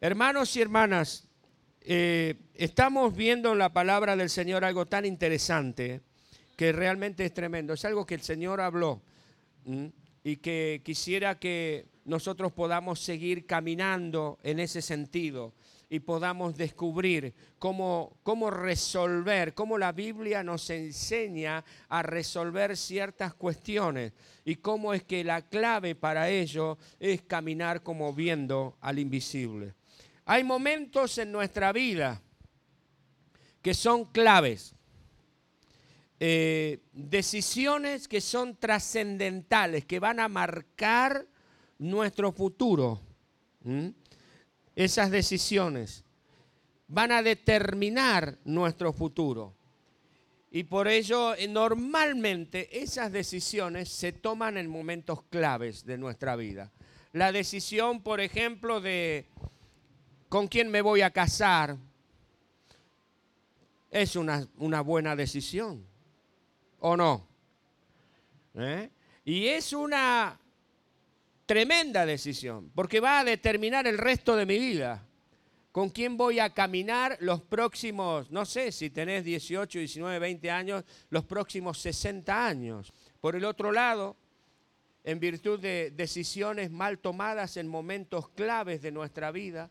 Hermanos y hermanas, eh, estamos viendo en la palabra del Señor algo tan interesante que realmente es tremendo. Es algo que el Señor habló y que quisiera que nosotros podamos seguir caminando en ese sentido y podamos descubrir cómo, cómo resolver, cómo la Biblia nos enseña a resolver ciertas cuestiones y cómo es que la clave para ello es caminar como viendo al invisible. Hay momentos en nuestra vida que son claves, eh, decisiones que son trascendentales, que van a marcar nuestro futuro. Esas decisiones van a determinar nuestro futuro. Y por ello, eh, normalmente esas decisiones se toman en momentos claves de nuestra vida. La decisión, por ejemplo, de con quién me voy a casar, es una, una buena decisión, ¿o no? ¿Eh? Y es una tremenda decisión, porque va a determinar el resto de mi vida. ¿Con quién voy a caminar los próximos, no sé si tenés 18, 19, 20 años, los próximos 60 años? Por el otro lado, en virtud de decisiones mal tomadas en momentos claves de nuestra vida,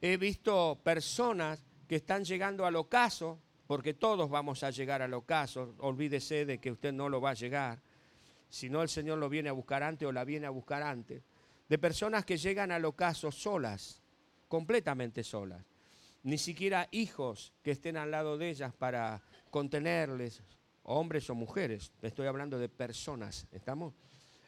He visto personas que están llegando al ocaso, porque todos vamos a llegar al ocaso, olvídese de que usted no lo va a llegar, si no el Señor lo viene a buscar antes o la viene a buscar antes, de personas que llegan al ocaso solas, completamente solas, ni siquiera hijos que estén al lado de ellas para contenerles, hombres o mujeres, estoy hablando de personas, ¿estamos?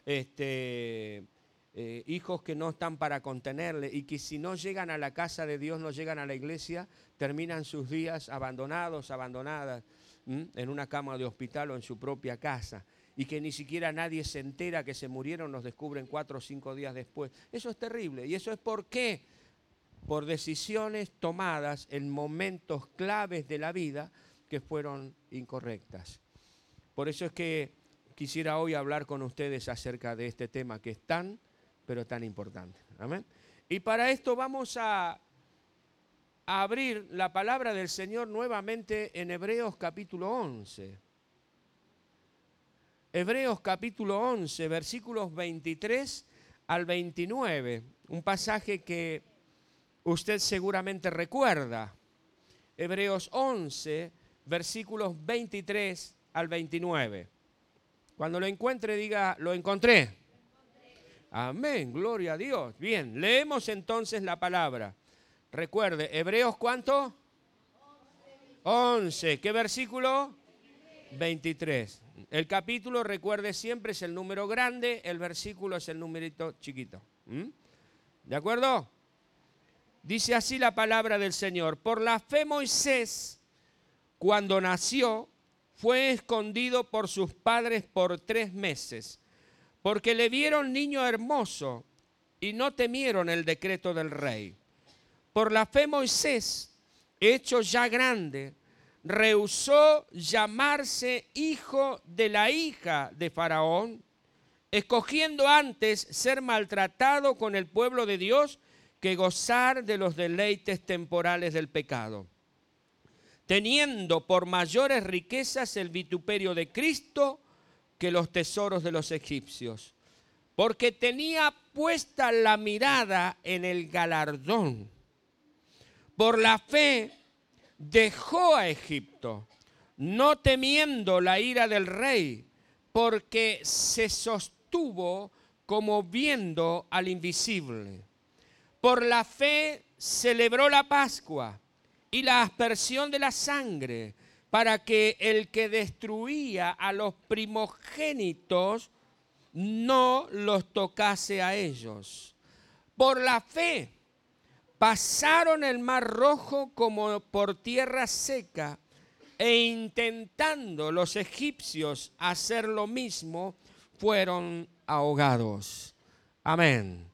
Este, eh, hijos que no están para contenerle y que si no llegan a la casa de Dios, no llegan a la iglesia, terminan sus días abandonados, abandonadas en una cama de hospital o en su propia casa y que ni siquiera nadie se entera que se murieron, nos descubren cuatro o cinco días después. Eso es terrible. ¿Y eso es por qué? Por decisiones tomadas en momentos claves de la vida que fueron incorrectas. Por eso es que quisiera hoy hablar con ustedes acerca de este tema que es tan pero tan importante. Amén. Y para esto vamos a, abrir la palabra del Señor nuevamente en Hebreos capítulo 11. Hebreos capítulo 11, versículos 23 al 29, un pasaje que usted seguramente recuerda. Hebreos 11, versículos 23 al 29. Cuando lo encuentre, diga, lo encontré. Amén, gloria a Dios. Bien, leemos entonces la palabra. Recuerde, Hebreos cuánto? 11. ¿Qué versículo? 23. El capítulo, recuerde siempre, es el número grande, el versículo es el numerito chiquito. ¿Mm? ¿De acuerdo? Dice así la palabra del Señor. Por la fe Moisés, cuando nació, fue escondido por sus padres por tres meses porque le vieron niño hermoso y no temieron el decreto del rey. Por la fe Moisés, hecho ya grande, rehusó llamarse hijo de la hija de Faraón, escogiendo antes ser maltratado con el pueblo de Dios que gozar de los deleites temporales del pecado, teniendo por mayores riquezas el vituperio de Cristo, que los tesoros de los egipcios, porque tenía puesta la mirada en el galardón. Por la fe dejó a Egipto, no temiendo la ira del rey, porque se sostuvo como viendo al invisible. Por la fe celebró la Pascua y la aspersión de la sangre para que el que destruía a los primogénitos no los tocase a ellos. Por la fe pasaron el mar rojo como por tierra seca e intentando los egipcios hacer lo mismo, fueron ahogados. Amén.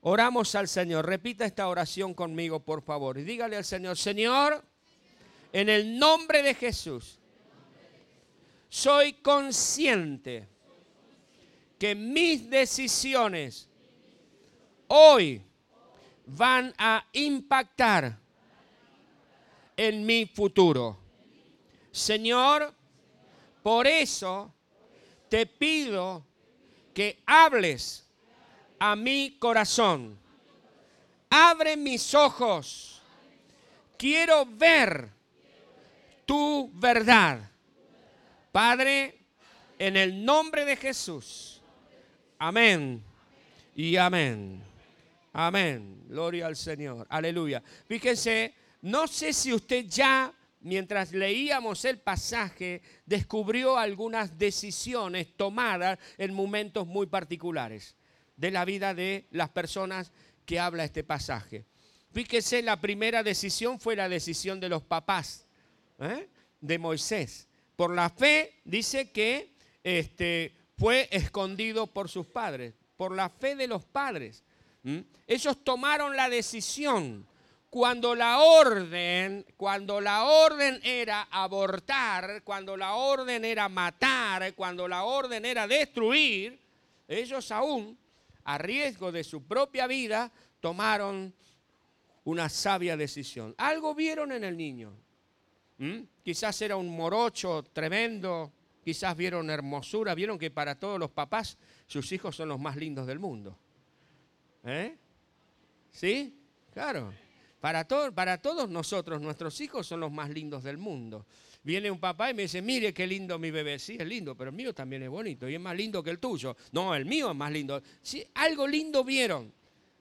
Oramos al Señor. Repita esta oración conmigo, por favor. Y dígale al Señor, Señor, en el nombre de Jesús, soy consciente que mis decisiones hoy van a impactar en mi futuro. Señor, por eso te pido que hables a mi corazón. Abre mis ojos. Quiero ver tu verdad. Padre, en el nombre de Jesús. Amén y amén. Amén. Gloria al Señor. Aleluya. Fíjense, no sé si usted ya, mientras leíamos el pasaje, descubrió algunas decisiones tomadas en momentos muy particulares de la vida de las personas que habla este pasaje. Fíjese, la primera decisión fue la decisión de los papás ¿eh? de Moisés. Por la fe dice que este, fue escondido por sus padres, por la fe de los padres. Ellos tomaron la decisión cuando la orden, cuando la orden era abortar, cuando la orden era matar, cuando la orden era destruir, ellos aún, a riesgo de su propia vida, tomaron una sabia decisión. Algo vieron en el niño. Quizás era un morocho tremendo, quizás vieron hermosura, vieron que para todos los papás sus hijos son los más lindos del mundo. ¿Eh? ¿Sí? Claro. Para, para todos nosotros, nuestros hijos son los más lindos del mundo. Viene un papá y me dice, mire qué lindo mi bebé. Sí, es lindo, pero el mío también es bonito y es más lindo que el tuyo. No, el mío es más lindo. Sí, algo lindo vieron,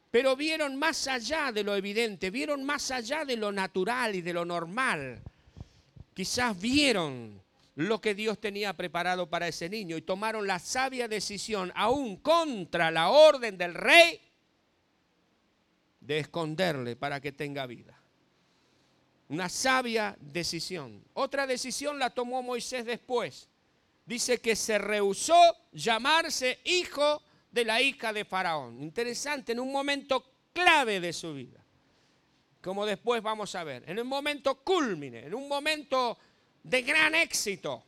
pero vieron más allá de lo evidente, vieron más allá de lo natural y de lo normal. Quizás vieron lo que Dios tenía preparado para ese niño y tomaron la sabia decisión, aún contra la orden del rey, de esconderle para que tenga vida. Una sabia decisión. Otra decisión la tomó Moisés después. Dice que se rehusó llamarse hijo de la hija de Faraón. Interesante, en un momento clave de su vida. Como después vamos a ver. En un momento culmine, en un momento de gran éxito.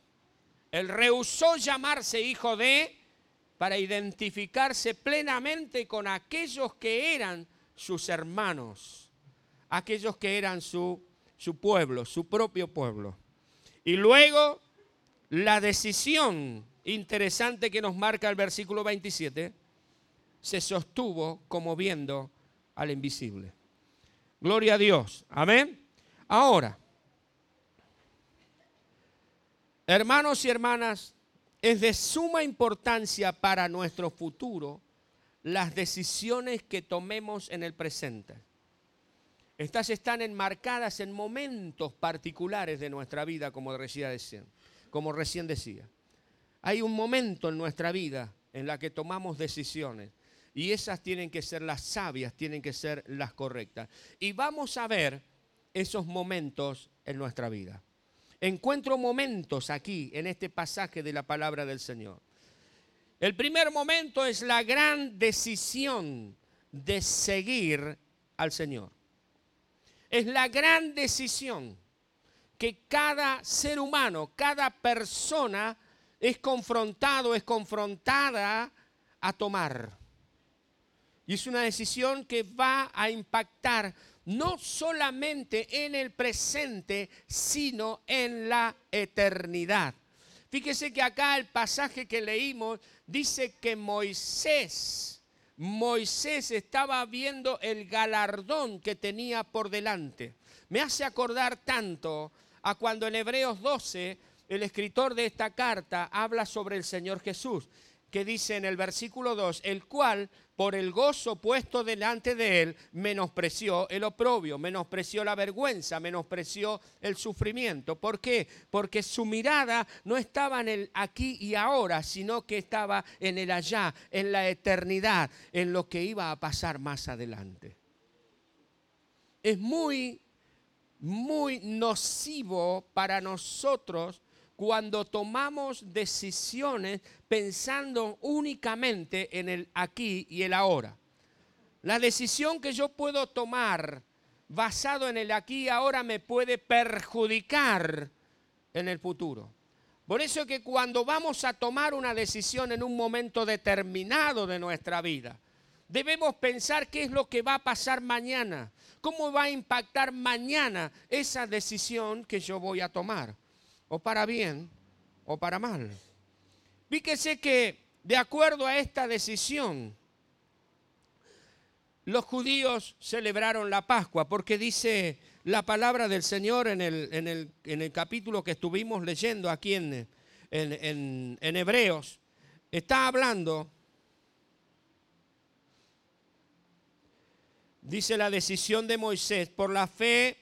Él rehusó llamarse hijo de para identificarse plenamente con aquellos que eran sus hermanos, aquellos que eran su, su pueblo, su propio pueblo. Y luego la decisión interesante que nos marca el versículo 27 se sostuvo como viendo al invisible. Gloria a Dios. Amén. Ahora, hermanos y hermanas, es de suma importancia para nuestro futuro las decisiones que tomemos en el presente. Estas están enmarcadas en momentos particulares de nuestra vida, como recién decía. Como recién decía. Hay un momento en nuestra vida en la que tomamos decisiones y esas tienen que ser las sabias, tienen que ser las correctas. Y vamos a ver esos momentos en nuestra vida. Encuentro momentos aquí en este pasaje de la palabra del Señor. El primer momento es la gran decisión de seguir al Señor. Es la gran decisión que cada ser humano, cada persona es confrontado, es confrontada a tomar. Y es una decisión que va a impactar no solamente en el presente, sino en la eternidad. Fíjese que acá el pasaje que leímos dice que Moisés, Moisés estaba viendo el galardón que tenía por delante. Me hace acordar tanto a cuando en Hebreos 12 el escritor de esta carta habla sobre el Señor Jesús que dice en el versículo 2, el cual por el gozo puesto delante de él menospreció el oprobio, menospreció la vergüenza, menospreció el sufrimiento. ¿Por qué? Porque su mirada no estaba en el aquí y ahora, sino que estaba en el allá, en la eternidad, en lo que iba a pasar más adelante. Es muy, muy nocivo para nosotros cuando tomamos decisiones pensando únicamente en el aquí y el ahora. La decisión que yo puedo tomar basado en el aquí y ahora me puede perjudicar en el futuro. Por eso que cuando vamos a tomar una decisión en un momento determinado de nuestra vida, Debemos pensar qué es lo que va a pasar mañana, cómo va a impactar mañana esa decisión que yo voy a tomar, o para bien o para mal. Fíjese que de acuerdo a esta decisión, los judíos celebraron la Pascua, porque dice la palabra del Señor en el, en el, capítulo que estuvimos leyendo aquí en, en, en Hebreos, está hablando, dice la decisión de Moisés, por la fe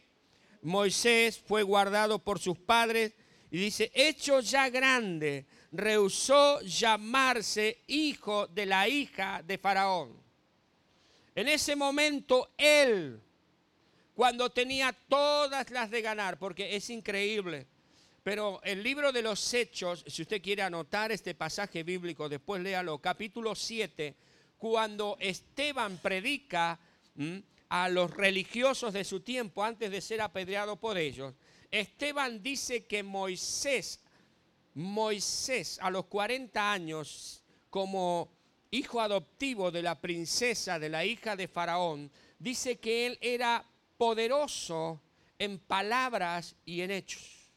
Moisés fue guardado por sus padres y dice, hecho ya grande, rehusó llamarse hijo de la hija de Faraón. En ese momento él, cuando tenía todas las de ganar, porque es increíble, pero el libro de los Hechos, si usted quiere anotar este pasaje bíblico, después léalo, capítulo 7, cuando Esteban predica a los religiosos de su tiempo antes de ser apedreado por ellos, Esteban dice que Moisés, Moisés a los 40 años, como hijo adoptivo de la princesa, de la hija de Faraón, dice que él era poderoso en palabras y en hechos.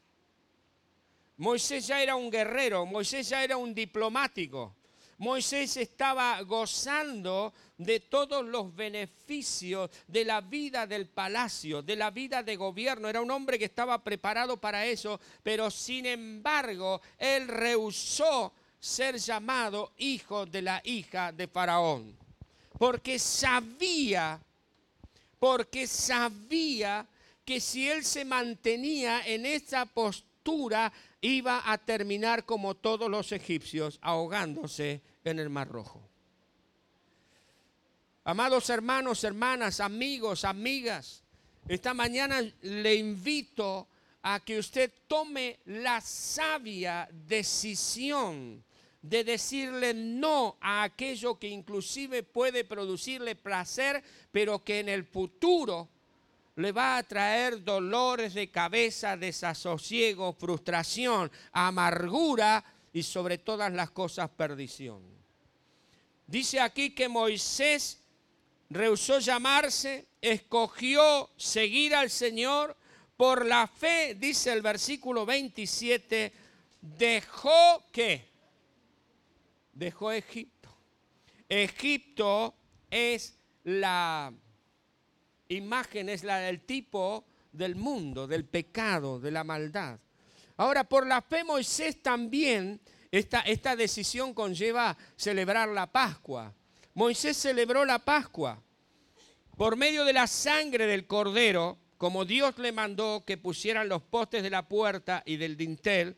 Moisés ya era un guerrero, Moisés ya era un diplomático. Moisés estaba gozando de todos los beneficios de la vida del palacio, de la vida de gobierno. Era un hombre que estaba preparado para eso, pero sin embargo, él rehusó ser llamado hijo de la hija de Faraón. Porque sabía, porque sabía que si él se mantenía en esa postura, iba a terminar como todos los egipcios, ahogándose en el Mar Rojo. Amados hermanos, hermanas, amigos, amigas, esta mañana le invito a que usted tome la sabia decisión de decirle no a aquello que inclusive puede producirle placer, pero que en el futuro le va a traer dolores de cabeza, desasosiego, frustración, amargura y sobre todas las cosas perdición. Dice aquí que Moisés rehusó llamarse, escogió seguir al Señor, por la fe, dice el versículo 27, dejó que dejó Egipto. Egipto es la imagen, es la del tipo del mundo, del pecado, de la maldad. Ahora, por la fe Moisés también, esta, esta decisión conlleva celebrar la Pascua. Moisés celebró la Pascua por medio de la sangre del cordero, como Dios le mandó que pusieran los postes de la puerta y del dintel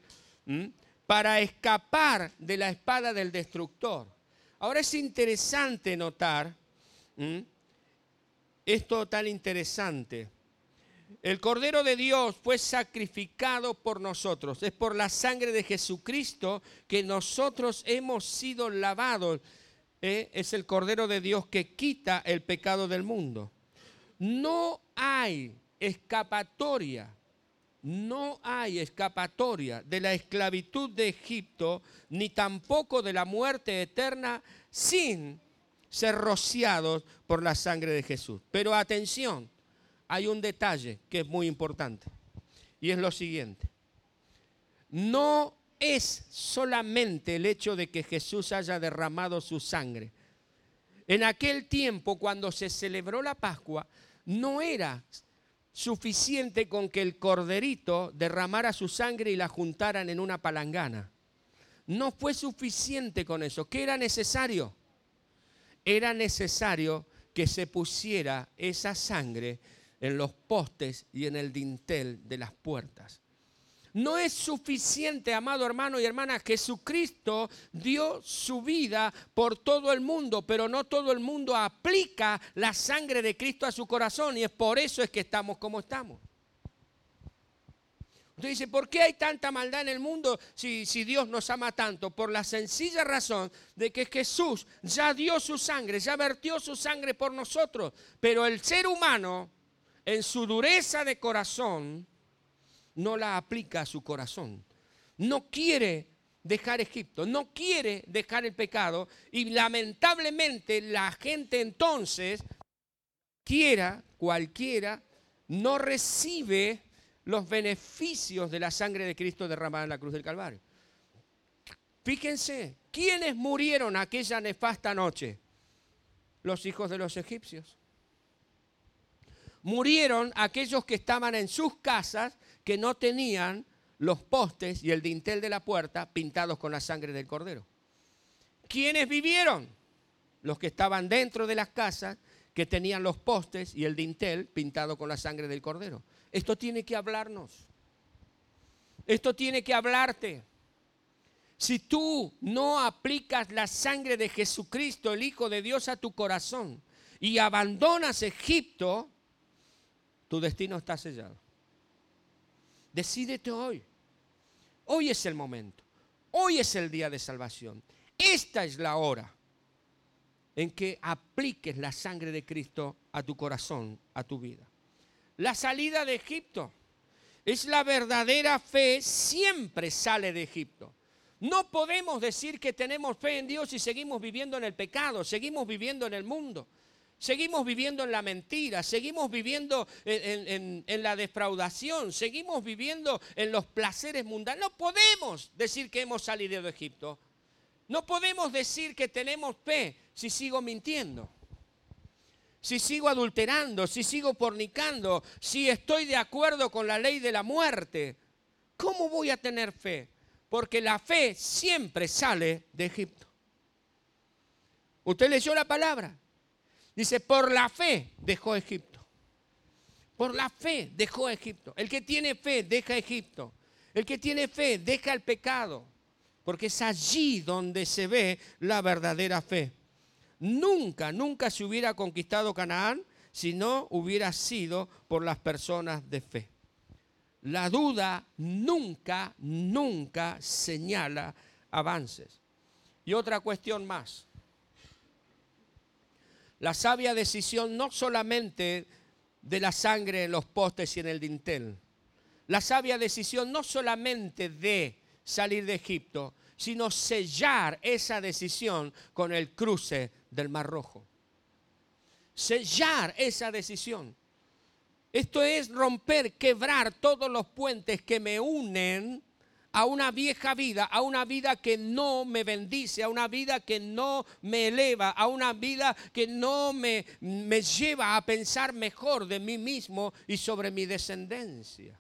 para escapar de la espada del destructor. Ahora es interesante notar esto tan interesante. El Cordero de Dios fue sacrificado por nosotros. Es por la sangre de Jesucristo que nosotros hemos sido lavados. ¿eh? Es el Cordero de Dios que quita el pecado del mundo. No hay escapatoria no hay escapatoria de la esclavitud de Egipto, ni tampoco de la muerte eterna, sin ser rociados por la sangre de Jesús. Pero atención, hay un detalle que es muy importante, y es lo siguiente. No es solamente el hecho de que Jesús haya derramado su sangre. En aquel tiempo, cuando se celebró la Pascua, no era suficiente con que el corderito derramara su sangre y la juntaran en una palangana. No fue suficiente con eso. ¿Qué era necesario? Era necesario que se pusiera esa sangre en los postes y en el dintel de las puertas. No es suficiente, amado hermano y hermana, Jesucristo dio su vida por todo el mundo, pero no todo el mundo aplica la sangre de Cristo a su corazón y es por eso es que estamos como estamos. Usted dice, ¿por qué hay tanta maldad en el mundo si, si, Dios nos ama tanto? Por la sencilla razón de que Jesús ya dio su sangre, ya vertió su sangre por nosotros, pero el ser humano, en su dureza de corazón, no la aplica a su corazón. No quiere dejar Egipto, no quiere dejar el pecado y lamentablemente la gente entonces, quiera, cualquiera, no recibe los beneficios de la sangre de Cristo derramada en la cruz del Calvario. Fíjense, ¿quiénes murieron aquella nefasta noche? Los hijos de los egipcios. Murieron aquellos que estaban en sus casas que no tenían los postes y el dintel de la puerta pintados con la sangre del cordero. ¿Quiénes vivieron? Los que estaban dentro de las casas que tenían los postes y el dintel pintado con la sangre del cordero. Esto tiene que hablarnos. Esto tiene que hablarte. Si tú no aplicas la sangre de Jesucristo, el Hijo de Dios, a tu corazón y abandonas Egipto, tu destino está sellado. Decídete hoy. Hoy es el momento. Hoy es el día de salvación. Esta es la hora en que apliques la sangre de Cristo a tu corazón, a tu vida. La salida de Egipto es la verdadera fe, siempre sale de Egipto. No podemos decir que tenemos fe en Dios y seguimos viviendo en el pecado, seguimos viviendo en el mundo. Seguimos viviendo en la mentira, seguimos viviendo en, la defraudación, seguimos viviendo en los placeres mundanos. No podemos decir que hemos salido de Egipto. No podemos decir que tenemos fe si sigo mintiendo, si sigo adulterando, si sigo fornicando, si estoy de acuerdo con la ley de la muerte. ¿Cómo voy a tener fe? Porque la fe siempre sale de Egipto. Usted leyó la palabra. Dice, por la fe dejó Egipto. Por la fe dejó Egipto. El que tiene fe deja Egipto. El que tiene fe deja el pecado. Porque es allí donde se ve la verdadera fe. Nunca, nunca se hubiera conquistado Canaán si no hubiera sido por las personas de fe. La duda nunca, nunca señala avances. Y otra cuestión más. La sabia decisión no solamente de la sangre en los postes y en el dintel. La sabia decisión no solamente de salir de Egipto, sino sellar esa decisión con el cruce del Mar Rojo. Sellar esa decisión. Esto es romper, quebrar todos los puentes que me unen a una vieja vida, a una vida que no me bendice, a una vida que no me eleva, a una vida que no me, me lleva a pensar mejor de mí mismo y sobre mi descendencia.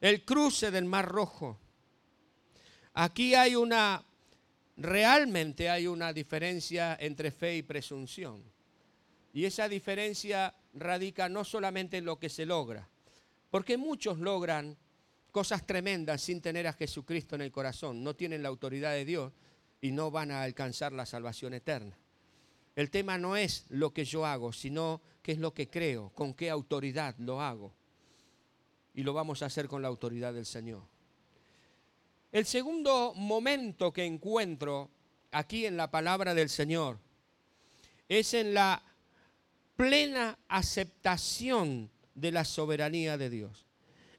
El cruce del Mar Rojo. Aquí hay una, realmente hay una diferencia entre fe y presunción. Y esa diferencia radica no solamente en lo que se logra, porque muchos logran cosas tremendas sin tener a Jesucristo en el corazón. No tienen la autoridad de Dios y no van a alcanzar la salvación eterna. El tema no es lo que yo hago, sino qué es lo que creo, con qué autoridad lo hago. Y lo vamos a hacer con la autoridad del Señor. El segundo momento que encuentro aquí en la palabra del Señor es en la plena aceptación de la soberanía de Dios.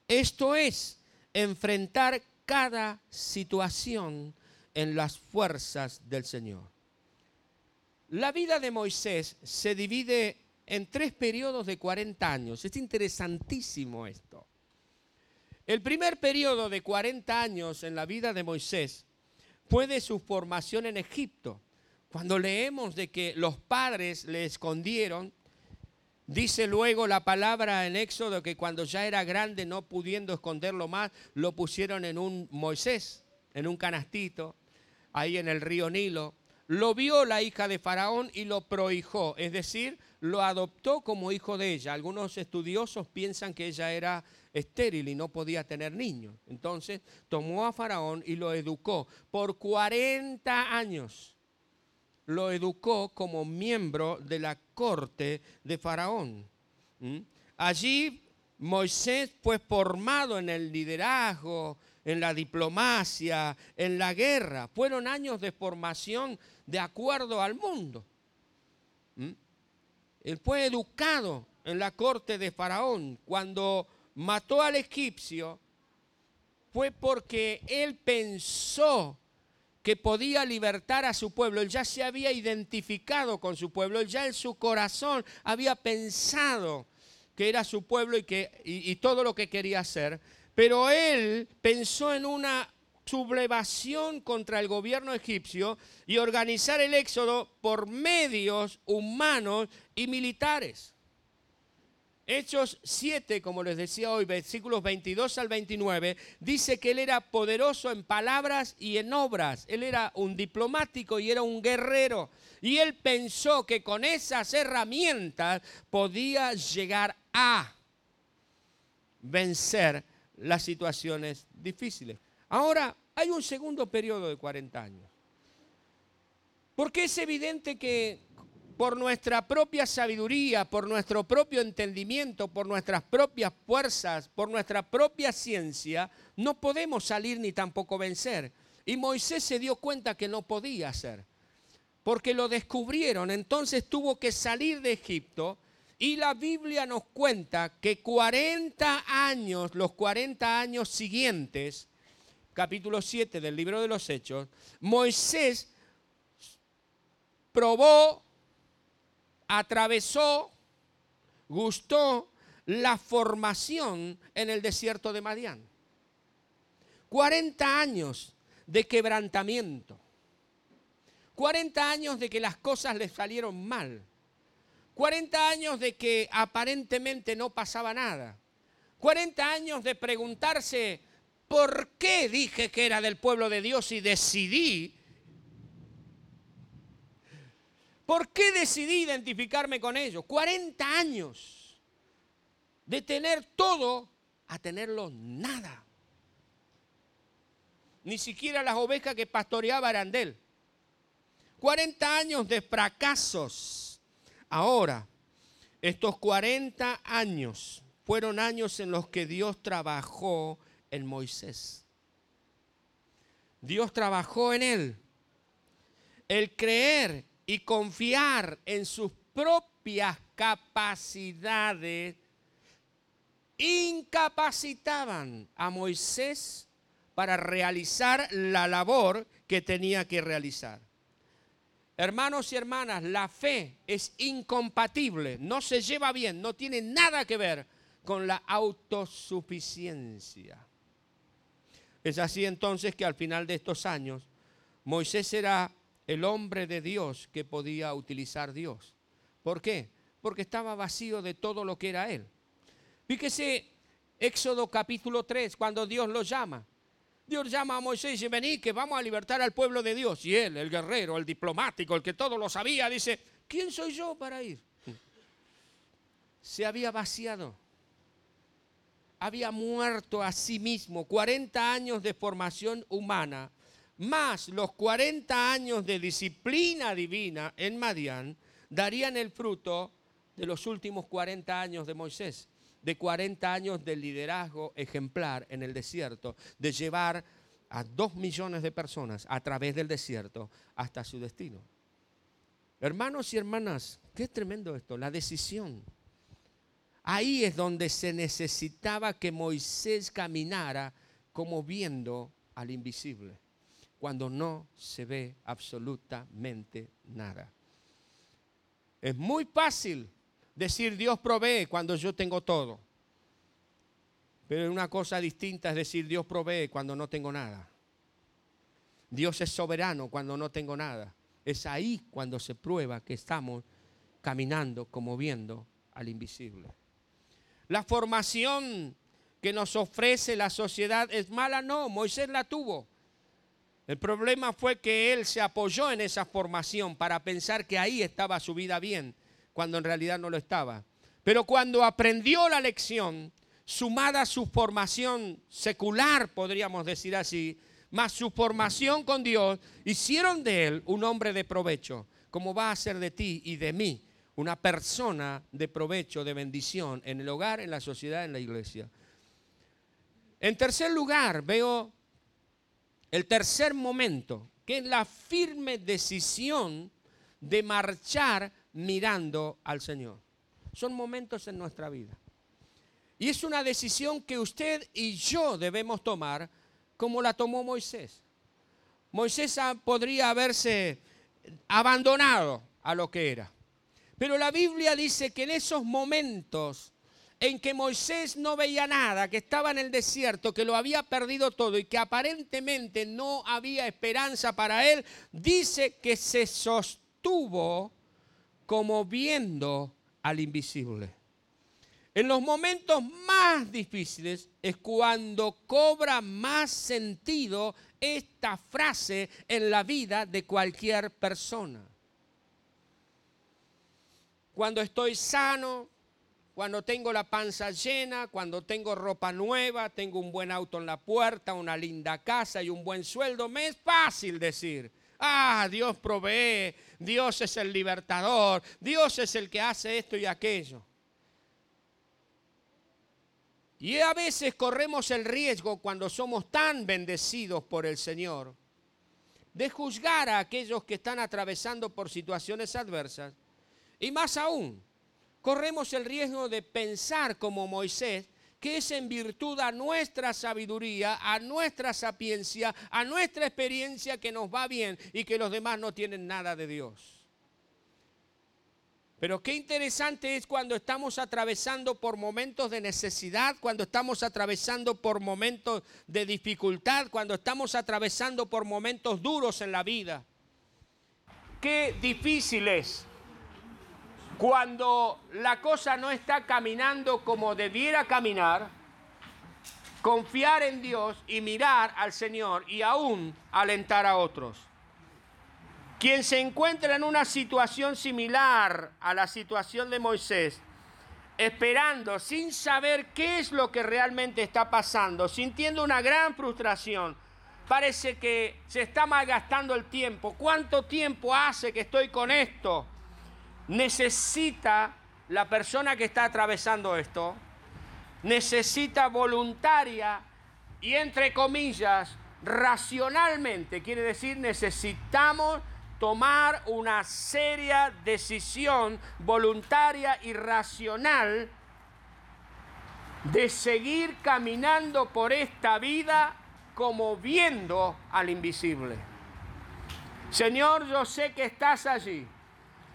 Esto es enfrentar cada situación en las fuerzas del Señor. La vida de Moisés se divide en tres periodos de 40 años. Es interesantísimo esto. El primer periodo de 40 años en la vida de Moisés fue de su formación en Egipto. Cuando leemos de que los padres le escondieron Dice luego la palabra en Éxodo que cuando ya era grande, no pudiendo esconderlo más, lo pusieron en un Moisés, en un canastito, ahí en el río Nilo. Lo vio la hija de Faraón y lo prohijó, es decir, lo adoptó como hijo de ella. Algunos estudiosos piensan que ella era estéril y no podía tener niños. Entonces tomó a Faraón y lo educó por 40 años lo educó como miembro de la corte de Faraón. ¿Mm? Allí Moisés fue formado en el liderazgo, en la diplomacia, en la guerra. Fueron años de formación de acuerdo al mundo. ¿Mm? Él fue educado en la corte de Faraón. Cuando mató al egipcio, fue porque él pensó que podía libertar a su pueblo. Él ya se había identificado con su pueblo. Él ya en su corazón había pensado que era su pueblo y, que, y, y todo lo que quería hacer. Pero él pensó en una sublevación contra el gobierno egipcio y organizar el éxodo por medios humanos y militares. Hechos 7, como les decía hoy, versículos 22 al 29, dice que él era poderoso en palabras y en obras. Él era un diplomático y era un guerrero. Y él pensó que con esas herramientas podía llegar a vencer las situaciones difíciles. Ahora, hay un segundo periodo de 40 años. Porque es evidente que por nuestra propia sabiduría, por nuestro propio entendimiento, por nuestras propias fuerzas, por nuestra propia ciencia, no podemos salir ni tampoco vencer. Y Moisés se dio cuenta que no podía hacer, porque lo descubrieron, entonces tuvo que salir de Egipto y la Biblia nos cuenta que 40 años, los 40 años siguientes, capítulo 7 del libro de los Hechos, Moisés probó, atravesó, gustó la formación en el desierto de Madián. 40 años de quebrantamiento. 40 años de que las cosas le salieron mal. 40 años de que aparentemente no pasaba nada. 40 años de preguntarse ¿Por qué dije que era del pueblo de Dios y decidí? ¿Por qué decidí identificarme con ellos? 40 años de tener todo a tenerlo nada. Ni siquiera las ovejas que pastoreaba eran de él. 40 años de fracasos. Ahora, estos 40 años fueron años en los que Dios trabajó en Moisés. Dios trabajó en él. El creer y confiar en sus propias capacidades incapacitaban a Moisés para realizar la labor que tenía que realizar. Hermanos y hermanas, la fe es incompatible, no se lleva bien, no tiene nada que ver con la autosuficiencia. Es así entonces que al final de estos años, Moisés era el hombre de Dios que podía utilizar Dios. ¿Por qué? Porque estaba vacío de todo lo que era él. Fíjese Éxodo capítulo 3, cuando Dios lo llama. Dios llama a Moisés y vení que vamos a libertar al pueblo de Dios. Y él, el guerrero, el diplomático, el que todo lo sabía, dice, ¿quién soy yo para ir? Se había vaciado había muerto a sí mismo, 40 años de formación humana, más los 40 años de disciplina divina en Madián, darían el fruto de los últimos 40 años de Moisés, de 40 años de liderazgo ejemplar en el desierto, de llevar a dos millones de personas a través del desierto hasta su destino. Hermanos y hermanas, qué tremendo esto, la decisión Ahí es donde se necesitaba que Moisés caminara como viendo al invisible, cuando no se ve absolutamente nada. Es muy fácil decir Dios provee cuando yo tengo todo. Pero una cosa distinta es decir Dios provee cuando no tengo nada. Dios es soberano cuando no tengo nada. Es ahí cuando se prueba que estamos caminando como viendo al invisible. La formación que nos ofrece la sociedad es mala, no, Moisés la tuvo. El problema fue que él se apoyó en esa formación para pensar que ahí estaba su vida bien, cuando en realidad no lo estaba. Pero cuando aprendió la lección, sumada a su formación secular, podríamos decir así, más su formación con Dios, hicieron de él un hombre de provecho, como va a ser de ti y de mí una persona de provecho, de bendición en el hogar, en la sociedad, en la iglesia. En tercer lugar, veo el tercer momento, que es la firme decisión de marchar mirando al Señor. Son momentos en nuestra vida. Y es una decisión que usted y yo debemos tomar como la tomó Moisés. Moisés podría haberse abandonado a lo que era. Pero la Biblia dice que en esos momentos en que Moisés no veía nada, que estaba en el desierto, que lo había perdido todo y que aparentemente no había esperanza para él, dice que se sostuvo como viendo al invisible. En los momentos más difíciles es cuando cobra más sentido esta frase en la vida de cualquier persona. Cuando estoy sano, cuando tengo la panza llena, cuando tengo ropa nueva, tengo un buen auto en la puerta, una linda casa y un buen sueldo, me es fácil decir, ah, Dios provee, Dios es el libertador, Dios es el que hace esto y aquello. Y a veces corremos el riesgo cuando somos tan bendecidos por el Señor de juzgar a aquellos que están atravesando por situaciones adversas. Y más aún, corremos el riesgo de pensar como Moisés, que es en virtud a nuestra sabiduría, a nuestra sapiencia, a nuestra experiencia que nos va bien y que los demás no tienen nada de Dios. Pero qué interesante es cuando estamos atravesando por momentos de necesidad, cuando estamos atravesando por momentos de dificultad, cuando estamos atravesando por momentos duros en la vida. Qué difícil es cuando la cosa no está caminando como debiera caminar, confiar en Dios y mirar al Señor y aún alentar a otros. Quien se encuentra en una situación similar a la situación de Moisés, esperando, sin saber qué es lo que realmente está pasando, sintiendo una gran frustración, parece que se está malgastando el tiempo. ¿Cuánto tiempo hace que estoy con esto? Necesita la persona que está atravesando esto, necesita voluntaria y entre comillas, racionalmente, quiere decir necesitamos tomar una seria decisión voluntaria y racional de seguir caminando por esta vida como viendo al invisible. Señor, yo sé que estás allí.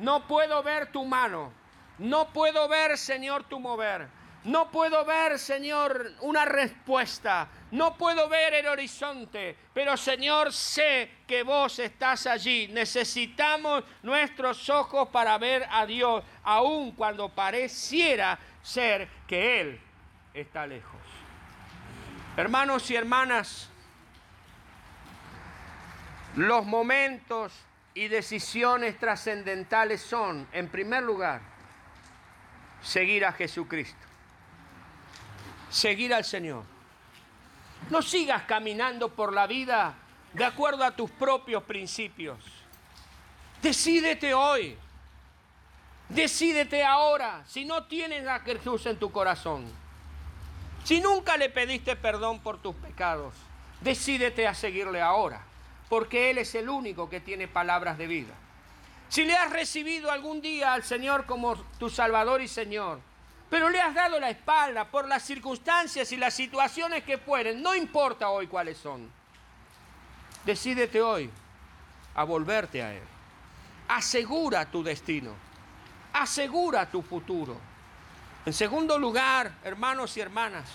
No puedo ver tu mano. No puedo ver, Señor, tu mover. No puedo ver, Señor, una respuesta. No puedo ver el horizonte, pero Señor, sé que vos estás allí. Necesitamos nuestros ojos para ver a Dios, aun cuando pareciera ser que Él está lejos. Hermanos y hermanas, los momentos y decisiones trascendentales son, en primer lugar, seguir a Jesucristo seguir al Señor. No sigas caminando por la vida de acuerdo a tus propios principios. Decídete hoy. Decídete ahora. Si no tienes a Jesús en tu corazón. Si nunca le pediste perdón por tus pecados, decídete a seguirle ahora. Porque Él es el único que tiene palabras de vida. Si le has recibido algún día al Señor como tu Salvador y Señor, pero le has dado la espalda por las circunstancias y las situaciones que fueren, no importa hoy cuáles son. Decídete hoy a volverte a Él. Asegura tu destino. Asegura tu futuro. En segundo lugar, hermanos y hermanas,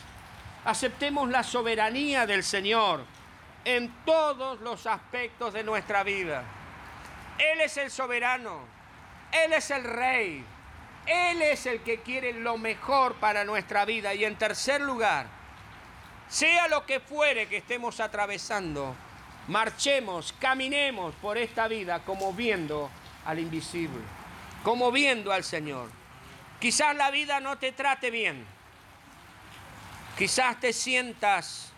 aceptemos la soberanía del Señor en todos los aspectos de nuestra vida. Él es el soberano. Él es el rey. Él es el que quiere lo mejor para nuestra vida. Y en tercer lugar, sea lo que fuere que estemos atravesando, marchemos, caminemos por esta vida como viendo al invisible, como viendo al Señor. Quizás la vida no te trate bien. Quizás te sientas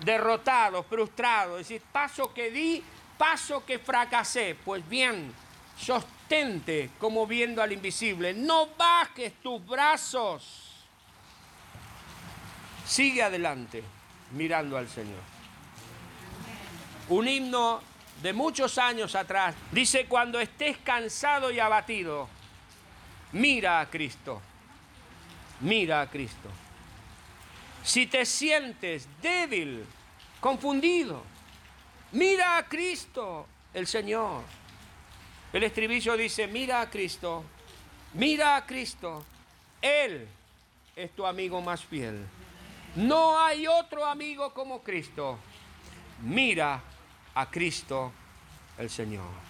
derrotado, frustrado, decir, paso que di, paso que fracasé. Pues bien, sostente como viendo al invisible, no bajes tus brazos. Sigue adelante mirando al Señor. Un himno de muchos años atrás dice, cuando estés cansado y abatido, mira a Cristo, mira a Cristo. Si te sientes débil, confundido, Mira a Cristo, el Señor. El estribillo dice, mira a Cristo, mira a Cristo. Él es tu amigo más fiel. No hay otro amigo como Cristo. Mira a Cristo el Señor.